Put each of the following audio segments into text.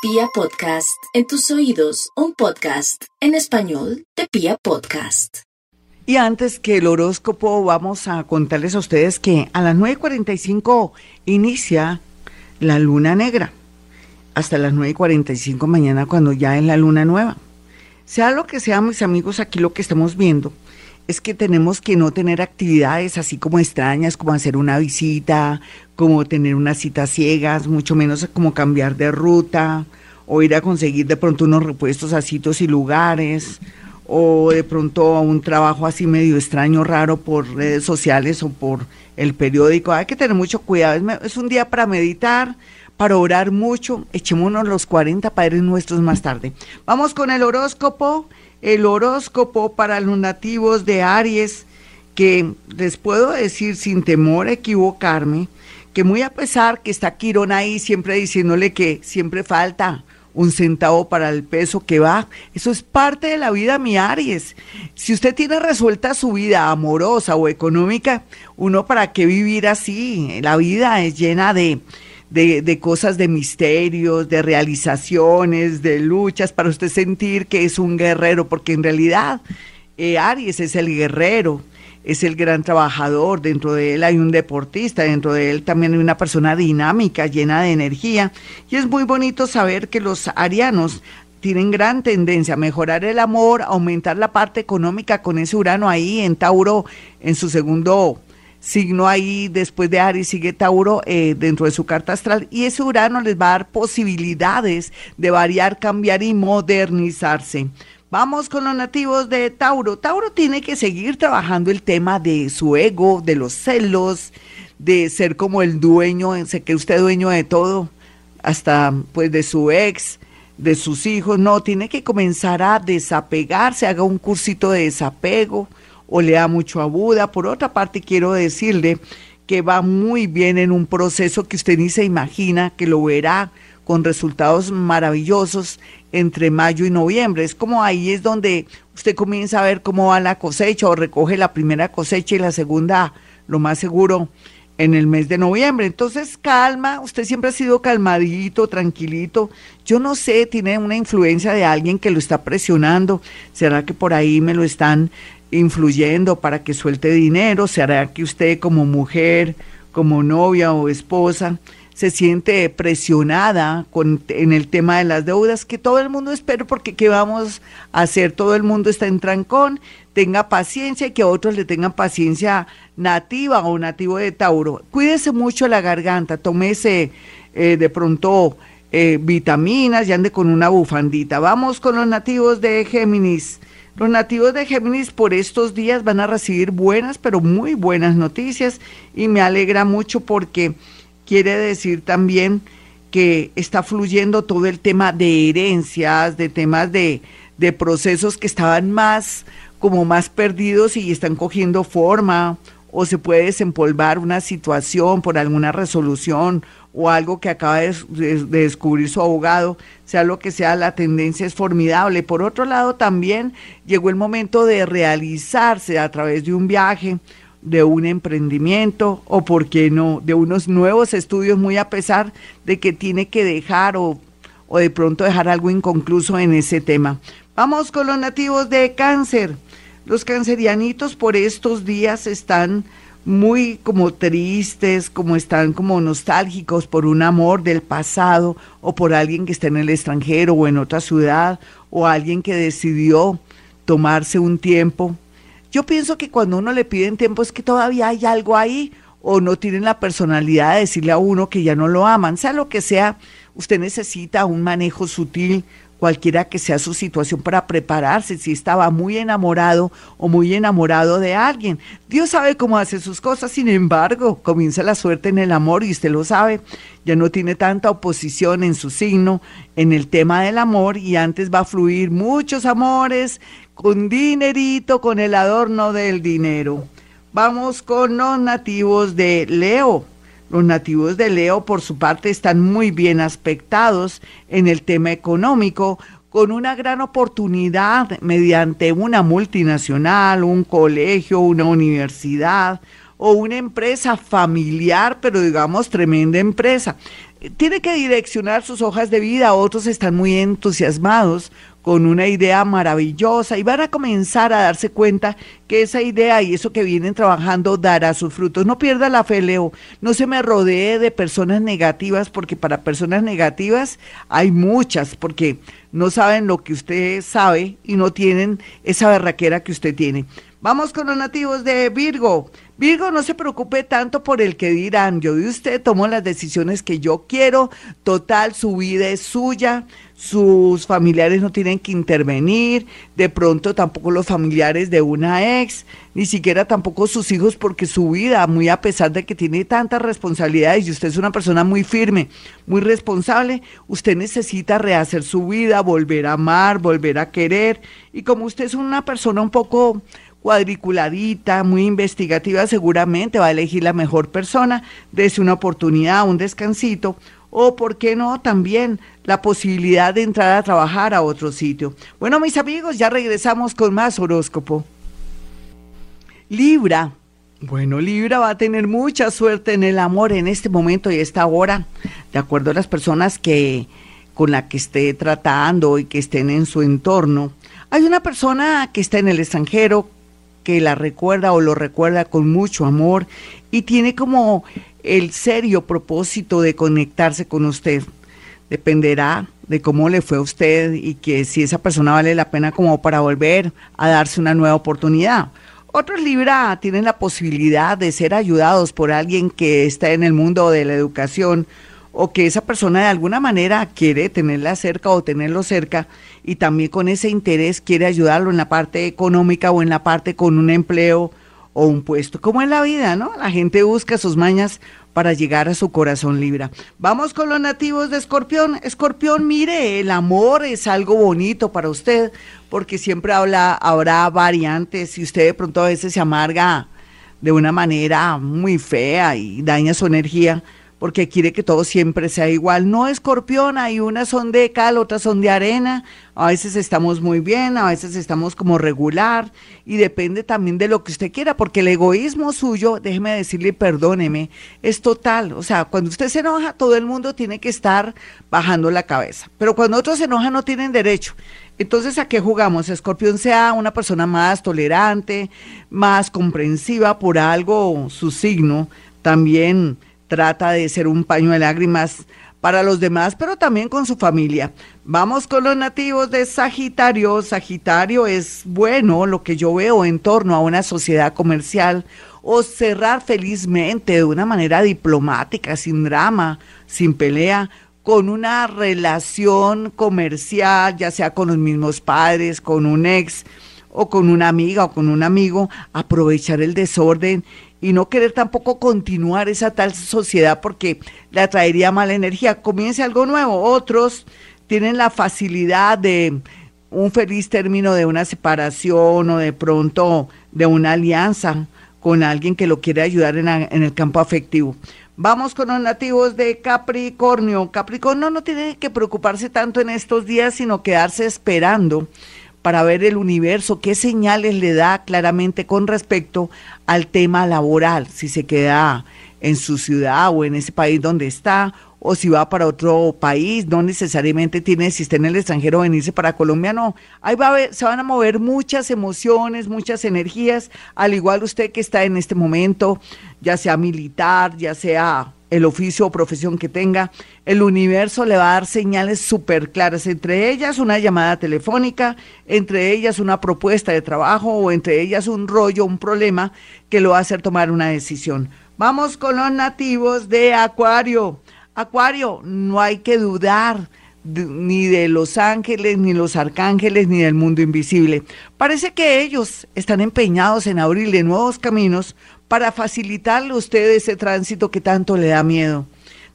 Pia Podcast, en tus oídos, un podcast en español de Pia Podcast. Y antes que el horóscopo, vamos a contarles a ustedes que a las 9.45 inicia la luna negra, hasta las 9.45 mañana cuando ya es la luna nueva. Sea lo que sea, mis amigos, aquí lo que estamos viendo es que tenemos que no tener actividades así como extrañas, como hacer una visita, como tener unas citas ciegas, mucho menos como cambiar de ruta o ir a conseguir de pronto unos repuestos a sitios y lugares o de pronto a un trabajo así medio extraño, raro por redes sociales o por el periódico. Hay que tener mucho cuidado. Es, un día para meditar, para orar mucho. Echémonos los 40 padres nuestros más tarde. Vamos con el horóscopo el horóscopo para los nativos de Aries, que les puedo decir sin temor a equivocarme, que muy a pesar que está Quirón ahí siempre diciéndole que siempre falta un centavo para el peso que va. Eso es parte de la vida, mi Aries. Si usted tiene resuelta su vida amorosa o económica, uno para qué vivir así. La vida es llena de, de, cosas de misterios, de realizaciones, de luchas, para usted sentir que es un guerrero, porque en realidad eh, Aries es el guerrero, es el gran trabajador, dentro de él hay un deportista, dentro de él también hay una persona dinámica, llena de energía, y es muy bonito saber que los arianos tienen gran tendencia a mejorar el amor, aumentar la parte económica con ese Urano ahí en Tauro en su segundo signo ahí después de Aries sigue Tauro eh, dentro de su carta astral y ese Urano les va a dar posibilidades de variar, cambiar y modernizarse. Vamos con los nativos de Tauro. Tauro tiene que seguir trabajando el tema de su ego, de los celos, de ser como el dueño, se que usted dueño de todo, hasta pues de su ex, de sus hijos. No, tiene que comenzar a desapegarse, haga un cursito de desapego o le da mucho a Buda. Por otra parte, quiero decirle que va muy bien en un proceso que usted ni se imagina, que lo verá con resultados maravillosos entre mayo y noviembre. Es como ahí es donde usted comienza a ver cómo va la cosecha o recoge la primera cosecha y la segunda, lo más seguro, en el mes de noviembre. Entonces, calma, usted siempre ha sido calmadito, tranquilito. Yo no sé, tiene una influencia de alguien que lo está presionando. ¿Será que por ahí me lo están influyendo para que suelte dinero? ¿Se hará que usted como mujer, como novia o esposa, se siente presionada con, en el tema de las deudas? Que todo el mundo espera porque ¿qué vamos a hacer? Todo el mundo está en trancón, tenga paciencia y que otros le tengan paciencia nativa o nativo de Tauro. Cuídese mucho la garganta, tómese eh, de pronto eh, vitaminas y ande con una bufandita. Vamos con los nativos de Géminis. Los nativos de Géminis por estos días van a recibir buenas, pero muy buenas noticias. Y me alegra mucho porque quiere decir también que está fluyendo todo el tema de herencias, de temas de, de procesos que estaban más como más perdidos y están cogiendo forma o se puede desempolvar una situación por alguna resolución o algo que acaba de, descubrir su abogado, sea lo que sea, la tendencia es formidable. Por otro lado, también llegó el momento de realizarse a través de un viaje, de un emprendimiento o, por qué no, de unos nuevos estudios, muy a pesar de que tiene que dejar o, o de pronto dejar algo inconcluso en ese tema. Vamos con los nativos de cáncer. Los cancerianitos por estos días están muy como tristes, como están como nostálgicos por un amor del pasado o por alguien que está en el extranjero o en otra ciudad o alguien que decidió tomarse un tiempo. Yo pienso que cuando uno le piden tiempo es que todavía hay algo ahí o no tienen la personalidad de decirle a uno que ya no lo aman, sea lo que sea, usted necesita un manejo sutil, cualquiera que sea su situación para prepararse, si estaba muy enamorado o muy enamorado de alguien. Dios sabe cómo hace sus cosas, sin embargo, comienza la suerte en el amor y usted lo sabe, ya no tiene tanta oposición en su signo, en el tema del amor y antes va a fluir muchos amores con dinerito, con el adorno del dinero. Vamos con los nativos de Leo. Los nativos de Leo, por su parte, están muy bien aspectados en el tema económico, con una gran oportunidad mediante una multinacional, un colegio, una universidad o una empresa familiar, pero digamos tremenda empresa. tiene que direccionar sus hojas de vida, otros están muy entusiasmados con una idea maravillosa y van a comenzar a darse cuenta que esa idea y eso que vienen trabajando dará sus frutos. No pierda la fe, Leo. No se me rodee de personas negativas porque para personas negativas hay muchas porque no saben lo que usted sabe y no tienen esa berraquera que usted tiene. Vamos con los nativos de Virgo. Virgo, no se preocupe tanto por el que dirán. Yo de usted tomo las decisiones que yo quiero. Total, su vida es suya. Sus familiares no tienen que intervenir. De pronto tampoco los familiares de una ex. Ni siquiera tampoco sus hijos porque su vida, muy a pesar de que tiene tantas responsabilidades y usted es una persona muy firme, muy responsable, usted necesita rehacer su vida, volver a amar, volver a querer. Y como usted es una persona un poco cuadriculadita, muy investigativa, seguramente va a elegir la mejor persona, dése una oportunidad, un descansito, o por qué no también la posibilidad de entrar a trabajar a otro sitio. Bueno, mis amigos, ya regresamos con más horóscopo. Libra. Bueno, Libra va a tener mucha suerte en el amor en este momento y esta hora, de acuerdo a las personas que con la que esté tratando y que estén en su entorno. Hay una persona que está en el extranjero que la recuerda o lo recuerda con mucho amor y tiene como el serio propósito de conectarse con usted. Dependerá de cómo le fue a usted y que si esa persona vale la pena como para volver a darse una nueva oportunidad. Otros Libra tienen la posibilidad de ser ayudados por alguien que está en el mundo de la educación o que esa persona de alguna manera quiere tenerla cerca o tenerlo cerca y también con ese interés quiere ayudarlo en la parte económica o en la parte con un empleo o un puesto. Como en la vida, ¿no? La gente busca sus mañas para llegar a su corazón libra. Vamos con los nativos de Escorpión. Escorpión, mire, el amor es algo bonito para usted, porque siempre habla, habrá variantes y usted de pronto a veces se amarga de una manera muy fea y daña su energía porque quiere que todo siempre sea igual. No, escorpión, hay unas son de cal, otras son de arena, a veces estamos muy bien, a veces estamos como regular, y depende también de lo que usted quiera, porque el egoísmo suyo, déjeme decirle, perdóneme, es total. O sea, cuando usted se enoja, todo el mundo tiene que estar bajando la cabeza, pero cuando otros se enojan no tienen derecho. Entonces, ¿a qué jugamos? Escorpión sea una persona más tolerante, más comprensiva por algo, su signo, también trata de ser un paño de lágrimas para los demás, pero también con su familia. Vamos con los nativos de Sagitario. Sagitario es bueno lo que yo veo en torno a una sociedad comercial o cerrar felizmente de una manera diplomática, sin drama, sin pelea, con una relación comercial, ya sea con los mismos padres, con un ex o con una amiga o con un amigo, aprovechar el desorden y no querer tampoco continuar esa tal sociedad porque le atraería mala energía. Comience algo nuevo. Otros tienen la facilidad de un feliz término de una separación o de pronto de una alianza con alguien que lo quiere ayudar en, en el campo afectivo. Vamos con los nativos de Capricornio. Capricornio no tiene que preocuparse tanto en estos días, sino quedarse esperando para ver el universo, qué señales le da claramente con respecto al tema laboral, si se queda en su ciudad o en ese país donde está, o si va para otro país, no necesariamente tiene, si está en el extranjero, venirse para Colombia, no. Ahí va a se van a mover muchas emociones, muchas energías, al igual usted que está en este momento, ya sea militar, ya sea el oficio o profesión que tenga, el universo le va a dar señales súper claras, entre ellas una llamada telefónica, entre ellas una propuesta de trabajo o entre ellas un rollo, un problema que lo va a hacer tomar una decisión. Vamos con los nativos de Acuario. Acuario, no hay que dudar ni de los ángeles, ni los arcángeles, ni del mundo invisible. Parece que ellos están empeñados en abrirle nuevos caminos para facilitarle a usted ese tránsito que tanto le da miedo.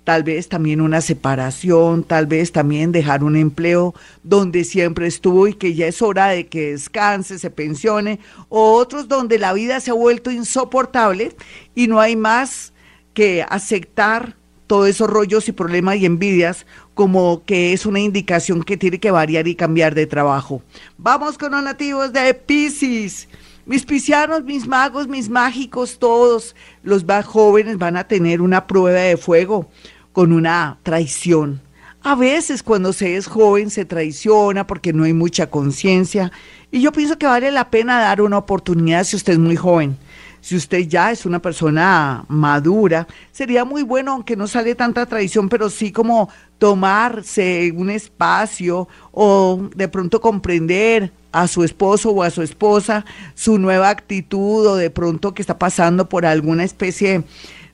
Tal vez también una separación, tal vez también dejar un empleo donde siempre estuvo y que ya es hora de que descanse, se pensione, o otros donde la vida se ha vuelto insoportable y no hay más que aceptar todos esos rollos y problemas y envidias como que es una indicación que tiene que variar y cambiar de trabajo. Vamos con los nativos de Pisces. Mis piscianos, mis magos, mis mágicos, todos los más jóvenes van a tener una prueba de fuego con una traición. A veces cuando se es joven se traiciona porque no hay mucha conciencia y yo pienso que vale la pena dar una oportunidad si usted es muy joven. Si usted ya es una persona madura, sería muy bueno, aunque no sale tanta traición, pero sí como tomarse un espacio o de pronto comprender a su esposo o a su esposa su nueva actitud o de pronto que está pasando por alguna especie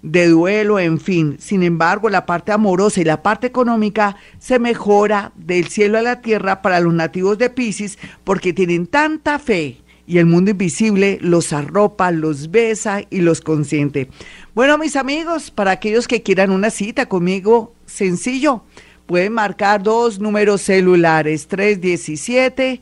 de duelo, en fin. Sin embargo, la parte amorosa y la parte económica se mejora del cielo a la tierra para los nativos de Pisces porque tienen tanta fe y el mundo invisible los arropa, los besa y los consiente. Bueno, mis amigos, para aquellos que quieran una cita conmigo, sencillo, pueden marcar dos números celulares, 317